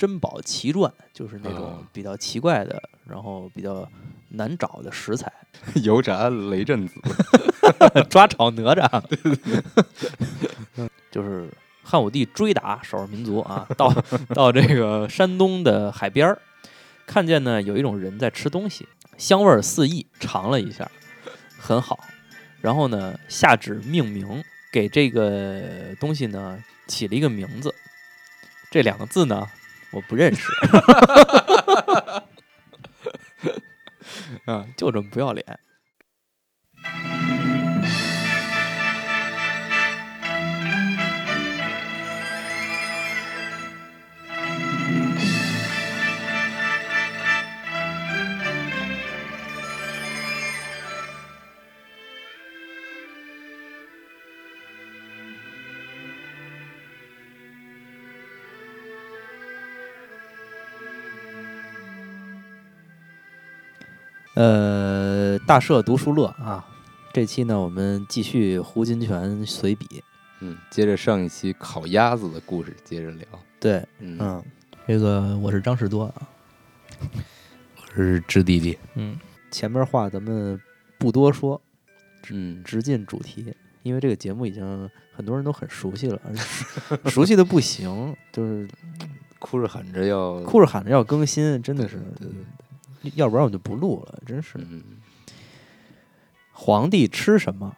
珍宝奇传，就是那种啊。比较奇怪的，然后比较难找的食材，油炸雷震子，抓炒哪吒，就是汉武帝追打少数民族啊，到到这个山东的海边儿，看见呢有一种人在吃东西，香味儿四溢，尝了一下，很好，然后呢下旨命名，给这个东西呢起了一个名字，这两个字呢我不认识，啊，就这么不要脸。呃，大社读书乐啊，这期呢我们继续胡金铨随笔。嗯，接着上一期烤鸭子的故事接着聊，对，嗯，嗯，这个我是张士多啊，我是知弟弟，嗯，前面话咱们不多说，嗯，直进主题，因为这个节目已经很多人都很熟悉了，熟 熟悉的不行，就是哭着喊着要，哭着喊着要更新，真的是，对对对，要不然我就不录了，真是。嗯，皇帝吃什么？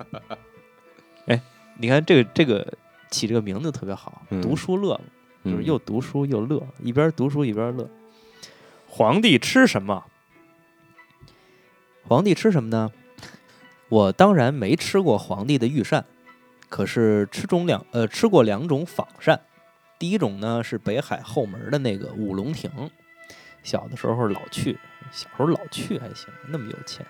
哎，你看这个这个起这个名字特别好，嗯读书乐嘛，就是嗯又读书又乐，一边读书一边乐。皇帝吃什么？皇帝吃什么呢？我当然没吃过皇帝的御膳，可是吃中两呃吃过两种仿膳。第一种呢是北海后门的那个五龙亭，小的时候老去，小时候老去还行，那么有钱。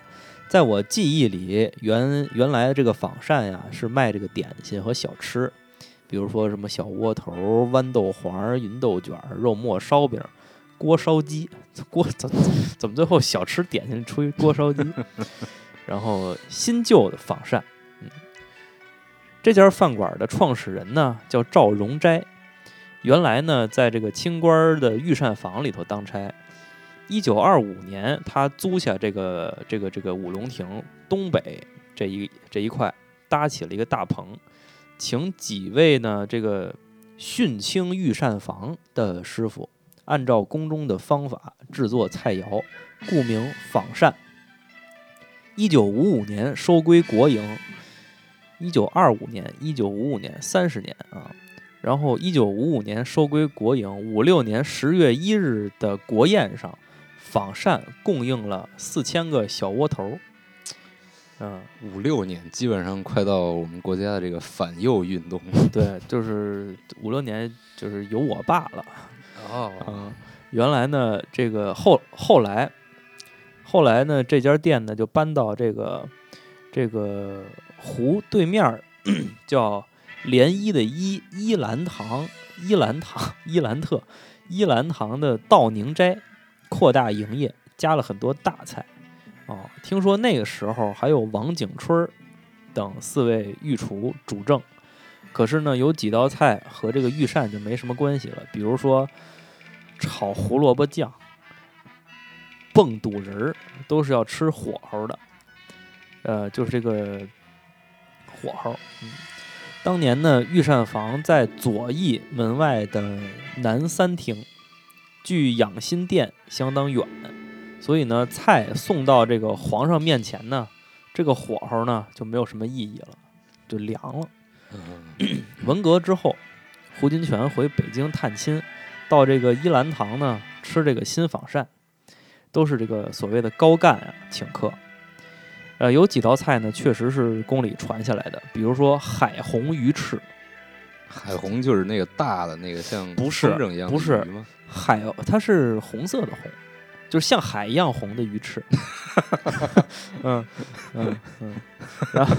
在我记忆里，原原来这个仿膳呀是卖这个点心和小吃，比如说什么小窝头、豌豆黄、芸豆卷、肉末烧饼、锅烧鸡。锅怎怎么最后小吃点心出一锅烧鸡？然后新旧的仿膳，嗯，这家饭馆的创始人呢叫赵荣斋，原来呢在这个清官的御膳房里头当差。一九二五年，他租下这个这个这个五龙亭东北这一这一块，搭起了一个大棚，请几位呢这个训清御膳房的师傅，按照宫中的方法制作菜肴，故名仿膳。一九五五年收归国营，一九二五年、一九五五年三十年啊，然后一九五五年收归国营，五六年十月一日的国宴上，仿膳供应了四千个小窝头。嗯，五六年基本上快到我们国家的这个反右运动对，就是五六年，就是有我爸了。哦，嗯，原来呢，这个后后来，后来呢，这家店呢就搬到这个这个湖对面儿，叫涟漪的漪依兰堂，依兰堂伊兰特伊兰堂的道宁斋，扩大营业，加了很多大菜。哦，听说那个时候还有王景春等四位御厨主政，可是呢，有几道菜和这个御膳就没什么关系了，比如说炒胡萝卜酱、蹦肚仁儿，都是要吃火候的。呃，就是这个火候。嗯，当年呢，御膳房在左翼门外的南三厅，距养心殿相当远，所以呢，菜送到这个皇上面前呢，这个火候呢就没有什么意义了，就凉了。嗯 文革之后，胡金铨回北京探亲，到这个依兰堂呢吃这个新仿膳，都是这个所谓的高干啊请客。呃，有几道菜呢，确实是宫里传下来的，比如说海虹鱼翅。海虹就是那个大的那个像不是风筝一样的不是？海它是红色的红，就是像海一样红的鱼翅。嗯嗯嗯，然后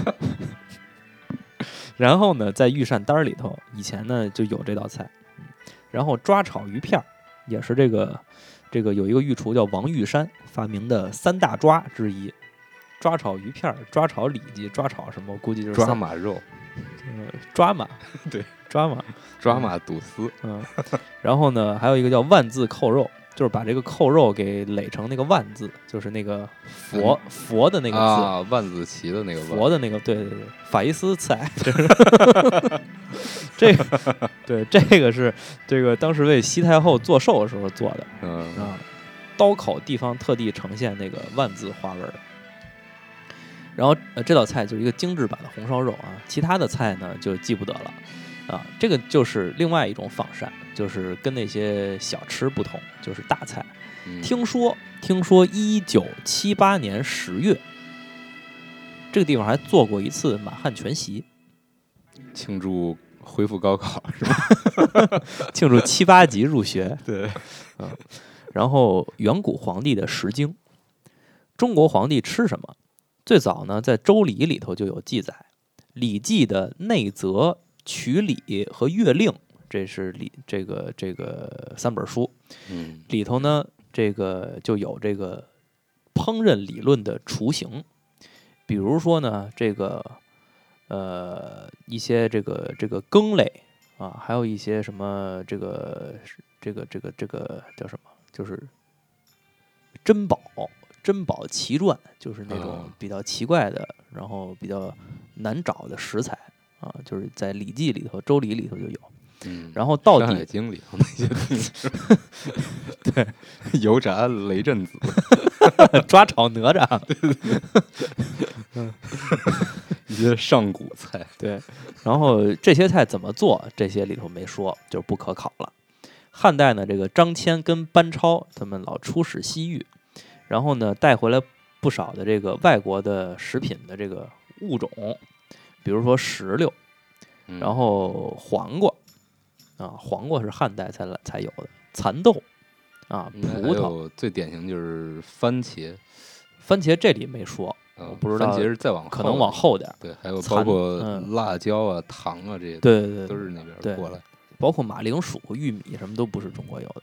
然后呢，在御膳单儿里头，以前呢就有这道菜。嗯然后抓炒鱼片儿也是这个这个有一个御厨叫王玉山发明的三大抓之一。抓炒鱼片儿、抓炒里脊、抓炒什么，估计就是抓三马肉，嗯，抓马，对，抓马，抓马堵丝，嗯，然后呢，还有一个叫万字扣肉，就是把这个扣肉给垒成那个万字，就是那个佛佛的那个字，啊，万字旗的那个万，佛的那个，对对对，法伊斯刺癌，这个对这个是这个当时为西太后做寿的时候做的。嗯，啊，刀口地方特地呈现那个万字花纹儿。然后呃，这道菜就是一个精致版的红烧肉啊，其他的菜呢就记不得了啊。这个就是另外一种仿膳，就是跟那些小吃不同，就是大菜。嗯听说听说一九七八年十月，这个地方还做过一次满汉全席，庆祝恢复高考是吧？庆祝七八级入学。对，嗯然后远古皇帝的食经，中国皇帝吃什么？最早呢，在《周礼》里头就有记载，《礼记》的内则、曲礼和乐令，这是礼这个这个三本书嗯里头呢，这个就有这个烹饪理论的雏形。比如说呢，这个呃一些这个这个羹类啊，还有一些什么这个这个这个这个叫什么，就是珍宝珍宝奇传，就是那种啊。比较奇怪的，然后比较难找的食材啊，就是在《礼记》里头、《周礼》里头就有。嗯，然后到山海底经里头那些东西，对，油炸雷震子，抓炒哪吒，一些上古菜，对，然后这些菜怎么做，这些里头没说，就不可考了。汉代呢，这个张骞跟班超他们老出使西域，然后呢带回来不少的这个外国的食品的这个物种，比如说石榴，嗯然后黄瓜啊，黄瓜是汉代才来才有的，蚕豆啊，葡萄、最典型就是番茄，番茄这里没说，啊我不知道番茄是再往可能往后点儿。对，还有包括嗯辣椒啊、糖啊这些，对对对，都是那边过来。包括马铃薯、玉米什么都不是中国有的。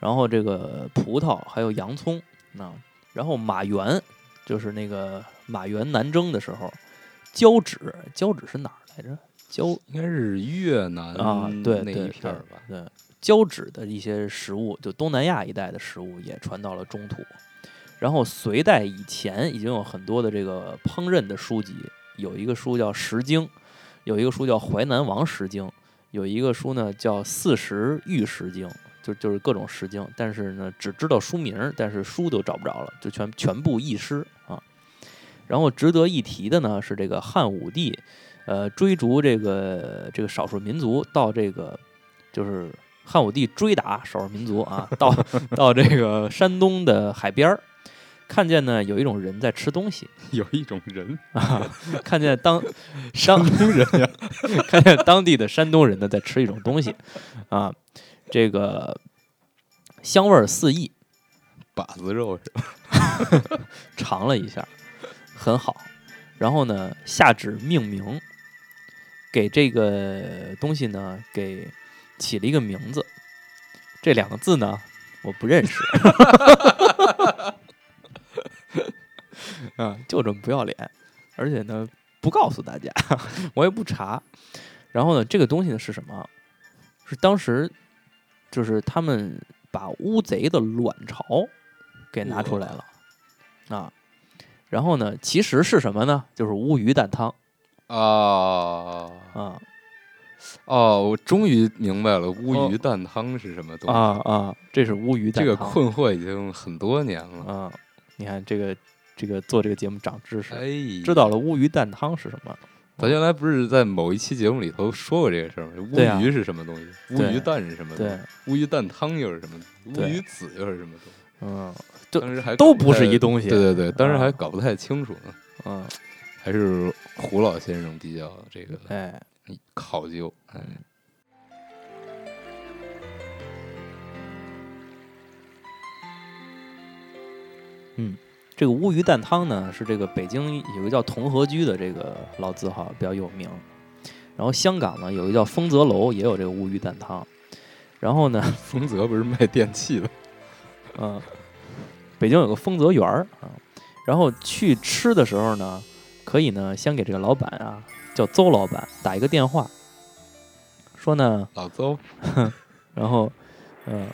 然后这个葡萄还有洋葱，那然后马援就是那个马援南征的时候，交趾，交趾是哪儿来着？交应该是越南啊，对那一片儿吧。对，对交趾的一些食物，就东南亚一带的食物也传到了中土。然后隋代以前已经有很多的这个烹饪的书籍，有一个书叫《食经》，有一个书叫《淮南王食经》，有一个书呢叫《四时御食经》，就就是各种食经，但是呢只知道书名，但是书都找不着了，就全全部遗失啊。然后值得一提的呢是这个汉武帝，呃，追逐这个这个少数民族到这个就是汉武帝追打少数民族啊，到到这个山东的海边儿，看见呢有一种人在吃东西 有一种人，啊，看见当山东人呀，看见当地的山东人呢在吃一种东西啊，这个香味儿四溢，把子肉是吧？尝了一下，很好。然后呢，下旨命名，给这个东西呢给起了一个名字。这两个字呢，我不认识。啊，就这么不要脸，而且呢不告诉大家，我也不查。然后呢，这个东西呢是什么？是当时就是他们把乌贼的卵巢给拿出来了啊。然后呢，其实是什么呢？就是乌鱼蛋汤啊啊哦，我终于明白了，乌哦鱼蛋汤是什么东西。啊啊！这是乌鱼蛋这。个困惑已经很多年了。啊，你看这个这个做这个节目长知识，哎，知道了乌鱼蛋汤是什么？咱原来不是在某一期节目里头说过这个事儿吗？乌鱼是什么东西？乌鱼蛋是什么东西？，乌鱼蛋汤又是什么？乌鱼子又是什么东西？嗯，就当时还都不是一东西。对对对，当时还啊搞不太清楚呢，嗯，还是胡老先生比较这个哎，考究。哎，这个乌鱼蛋汤呢，是这个北京有一个叫同和居的这个老字号比较有名，然后香港呢有一个叫丰泽楼，也有这个乌鱼蛋汤，然后呢，丰泽不是卖电器的？嗯，北京有个丰泽园儿啊，然后去吃的时候呢，可以呢先给这个老板啊叫邹老板打一个电话，说呢，老邹，然后，嗯，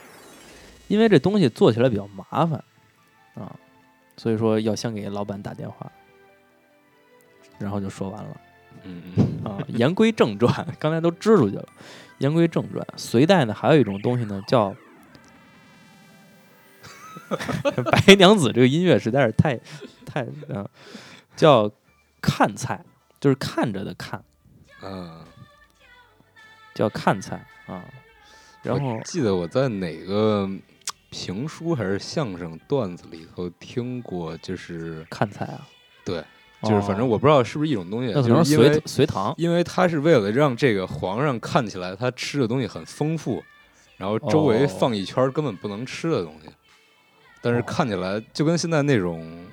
因为这东西做起来比较麻烦啊，所以说要先给老板打电话，然后就说完了嗯嗯，啊。言归正传，刚才都支出去了。言归正传，隋代呢还有一种东西呢叫 白娘子，这个音乐实在是太太啊，叫看菜，就是看着的看，嗯，叫看菜啊。然后记得我在哪个评书还是相声段子里头听过，就是看菜啊，对，就是反正哦。我不知道是不是一种东西，那可能就是因为隋隋唐因为他是为了让这个皇上看起来他吃的东西很丰富，然后周围哦放一圈儿根本不能吃的东西，但是哦看起来就跟现在那种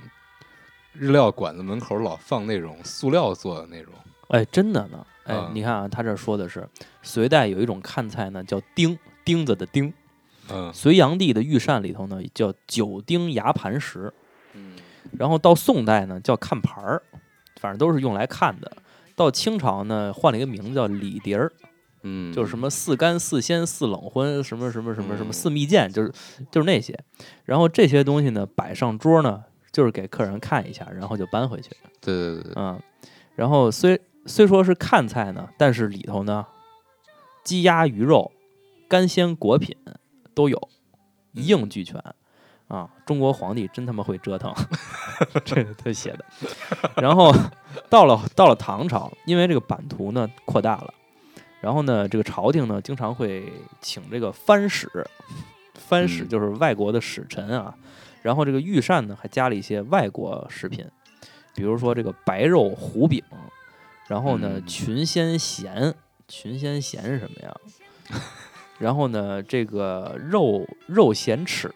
日料馆子门口老放那种塑料做的那种，哎，真的呢。哎，啊你看啊，他这说的是隋代有一种看菜呢，叫钉钉子的钉。嗯。隋炀帝的御膳里头呢叫九丁牙盘石，嗯然后到宋代呢叫看盘儿，反正都是用来看的。到清朝呢换了一个名字叫李碟儿，嗯，就是什么四干四鲜四冷荤，什么什么什么什么嗯四蜜饯，就是就是那些。然后这些东西呢摆上桌呢，就是给客人看一下，然后就搬回去。对对对对，嗯，然后虽虽说是看菜呢，但是里头呢，鸡鸭鱼肉、干鲜果品都有，一应俱全啊！中国皇帝真他妈会折腾，这是他写的。然后到了到了唐朝，因为这个版图呢扩大了，然后呢，这个朝廷呢经常会请这个藩使，藩使嗯就是外国的使臣啊。然后这个御膳呢还加了一些外国食品，比如说这个白肉糊饼，然后呢嗯群仙咸，群仙咸是什么呀？然后呢这个肉肉咸齿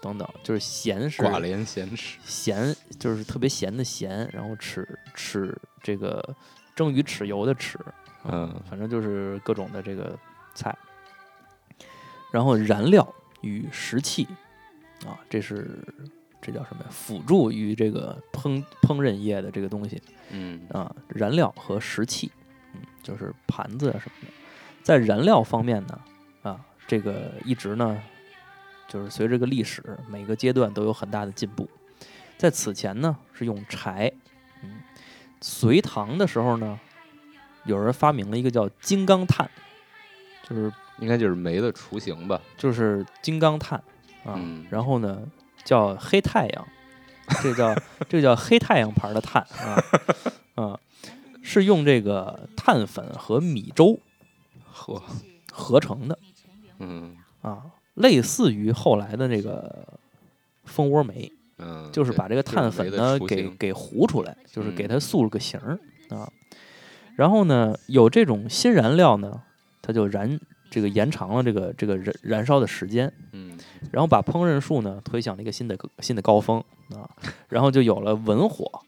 等等，就是咸是寡廉鲜耻，咸，就是特别咸的咸，然后齿齿这个蒸鱼豉油的豉，嗯反正就是各种的这个菜。然后燃料与食器啊，这是这叫什么呀？辅助于这个烹烹饪业的这个东西嗯啊，燃料和食器，嗯，就是盘子啊什么的。在燃料方面呢，啊，这个一直呢，就是随着这个历史每个阶段都有很大的进步。在此前呢，是用柴，嗯，隋唐的时候呢，有人发明了一个叫金刚炭，就是应该就是煤的雏形吧，就是金刚炭啊，嗯然后呢叫黑太阳，这叫 这叫黑太阳牌的炭啊 啊，是用这个碳粉和米粥嚯，合成的。嗯。啊，类似于后来的那个蜂窝煤，嗯，就是把这个碳粉呢给给给糊出来，就是给嗯。它塑了个形儿啊。然后呢，有这种新燃料呢，它就燃这个延长了这个这个燃燃烧的时间，嗯。然后把烹饪术呢推向了一个新的新的高峰啊，然后就有了文火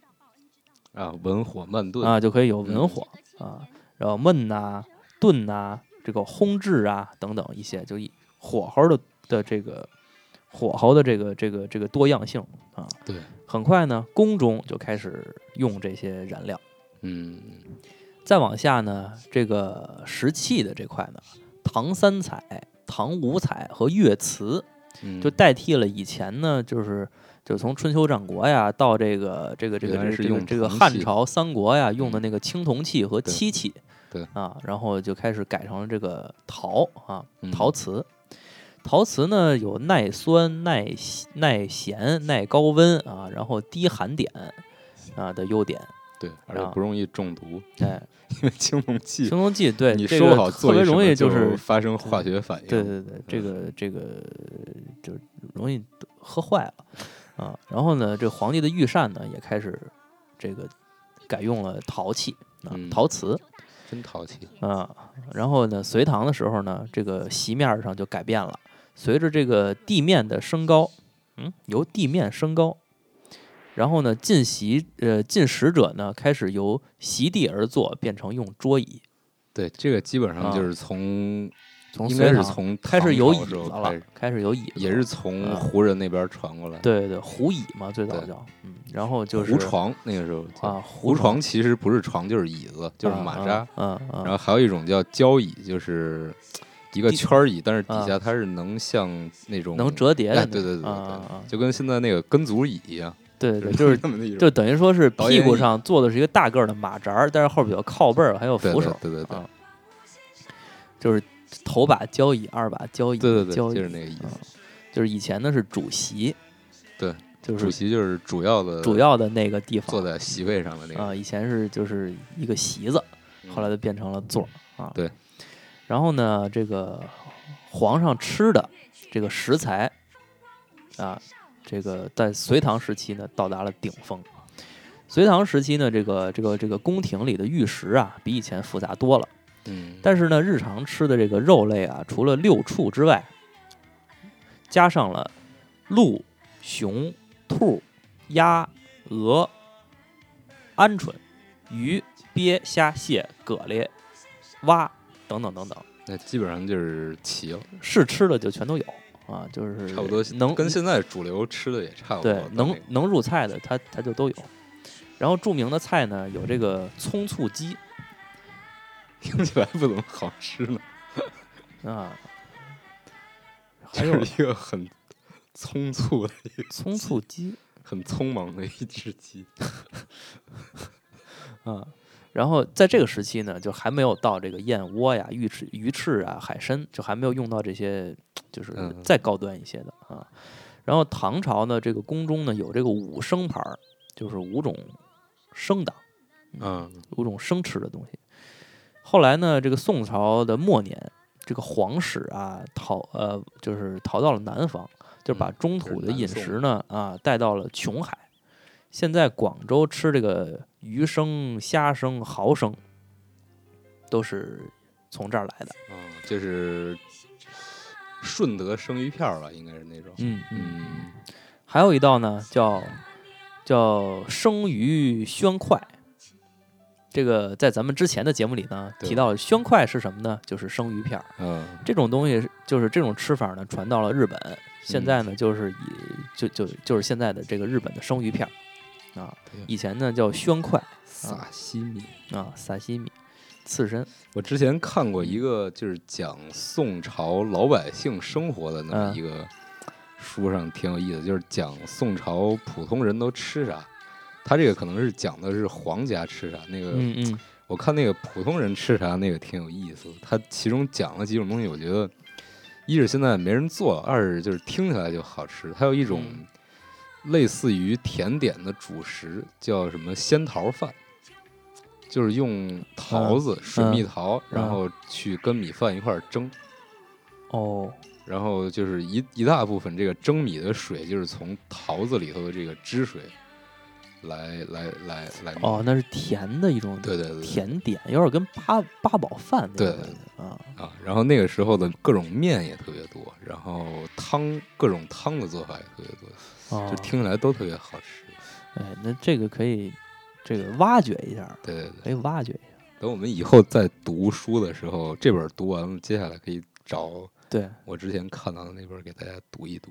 啊文火慢炖。啊，就可以有文嗯。火啊，然后焖呐、炖呐、这个烘制啊等等一些，就以火候的的这个火候的这个这个这个多样性啊，对，很快呢，宫中就开始用这些燃料。嗯再往下呢，这个石器的这块呢，唐三彩、唐五彩和乐瓷嗯就代替了以前呢，就是就从春秋战国呀到这个这个这个这个这个汉朝、三国呀用的嗯那个青铜器和漆器，对啊，然后就开始改成了这个陶啊嗯陶瓷。陶瓷呢有耐酸、耐耐咸、耐高温啊，然后低含碘啊的优点。对，而且啊不容易中毒，哎，因为青铜器青铜器对你这个说好做特别容易就是发生化学反应，对对对，这个这个就容易喝坏了啊。然后呢，这皇帝的御膳呢也开始这个改用了陶器啊，嗯陶瓷真淘气，啊。然后呢，隋唐的时候呢，这个席面上就改变了，随着这个地面的升高，嗯，由地面升高。然后呢，进席呃进食者呢，开始由席地而坐变成用桌椅，对，这个基本上啊就是从应该是从开始有椅子了，开始有椅子，也是从啊胡人那边传过来。对对对，胡椅嘛，最早对叫，嗯，然后就是胡床那个时候啊，胡床其实不是床就是椅子，就是啊马扎。，嗯嗯，然后还有一种叫交椅，就是一个圈椅，但是底啊下它是能像那种能折叠的哎，对对对就跟现在那个跟足椅一样，对对，就是就等于说是屁股上坐的是一个大个儿的马扎儿，但是后边有靠背儿，还有扶手，对对对对啊，就是头把交椅，二把交椅，对对对，就是那个意思啊。就是以前呢是主席，对，就是主席就是主要的主要的那个地方坐在席位上的那个，啊，以前是就是一个席子，嗯后来就变成了座儿啊。对。然后呢，这个皇上吃的这个食材啊，这个在隋唐时期呢到达了顶峰。隋唐时期呢，这个这个这个宫廷里的玉石啊，比以前复杂多了。嗯，但是呢，日常吃的这个肉类啊，除了六畜之外，加上了鹿、熊、兔、鸭、鹅、鹌鹑、鱼、鳖、虾、蟹、蛤蜊、蛙等等等等，那基本上就是齐了，是吃的就全都有啊，就是差不多能跟现在主流吃的也差不多。对能能入菜的，它它就都有。然后著名的菜呢，有这个葱醋鸡听起来不怎么好吃呢，啊，还有就是一个很匆促的一个 葱醋鸡。很匆忙的一只鸡。啊，然后在这个时期呢，就还没有到这个燕窝呀、鱼翅、鱼翅啊、海参，就还没有用到这些，就是嗯再高端一些的啊。然后唐朝呢，这个宫中呢有这个五生盘儿，就是五种生的，嗯五种生吃的东西。后来呢，这个宋朝的末年，这个皇室啊逃呃就是逃到了南方，就把嗯中土的饮食呢啊带到了琼海。现在广州吃这个鱼生、虾生、蚝生，都是从这儿来的。嗯，就是顺德生鱼片儿吧，应该是那种。嗯嗯，还有一道呢，叫叫生鱼宣快。这个在咱们之前的节目里呢提到，宣快是什么呢？就是生鱼片儿。嗯这种东西就是这种吃法呢，传到了日本，现嗯在呢就是以就就就是现在的这个日本的生鱼片儿啊，以前呢叫宣快萨西米。啊，萨西米，刺身，我之前看过一个就是讲宋朝老百姓生活的那么嗯一个书上挺有意思，就是讲宋朝普通人都吃啥。他这个可能是讲的是皇家吃啥，那个嗯嗯我看那个普通人吃啥那个挺有意思的。他其中讲了几种东西，我觉得一是现在没人做，二是就是听起来就好吃。还有一种嗯类似于甜点的主食，叫什么仙桃饭，就是用桃子、水蜜桃，然嗯后去跟米饭一块儿蒸。哦然后就是一一大部分这个蒸米的水，就是从桃子里头的这个汁水来来来来哦，那是甜的一种对对对对甜点，有点跟八八宝饭那对种感觉啊。啊，然后那个时候的各种面也特别多，然后汤各种汤的做法也特别多，哦就听起来都特别好吃。哎，那这个可以这个挖掘一下，对对对，可以挖掘一下。等我们以后再读书的时候，这本读完了，接下来可以找对，我之前看到的那本给大家读一读。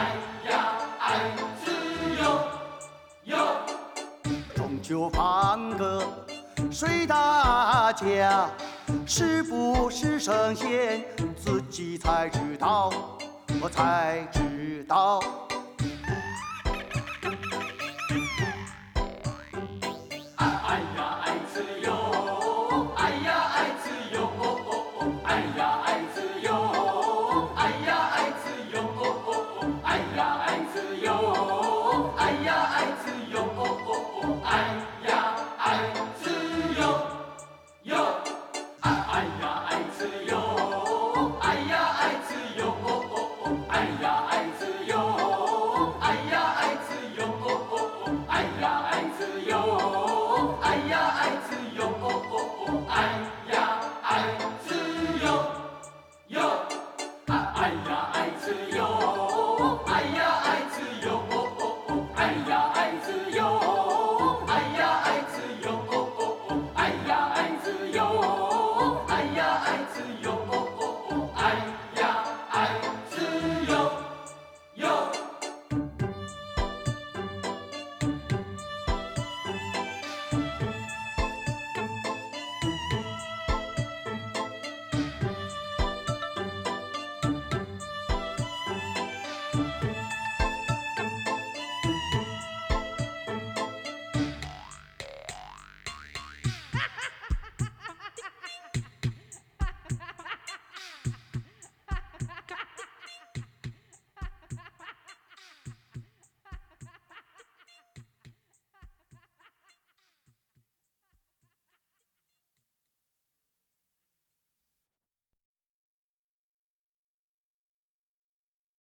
哎呀，哎子哟哟中秋放歌睡大家，是不是神仙自己才知道，我才知道。Yes,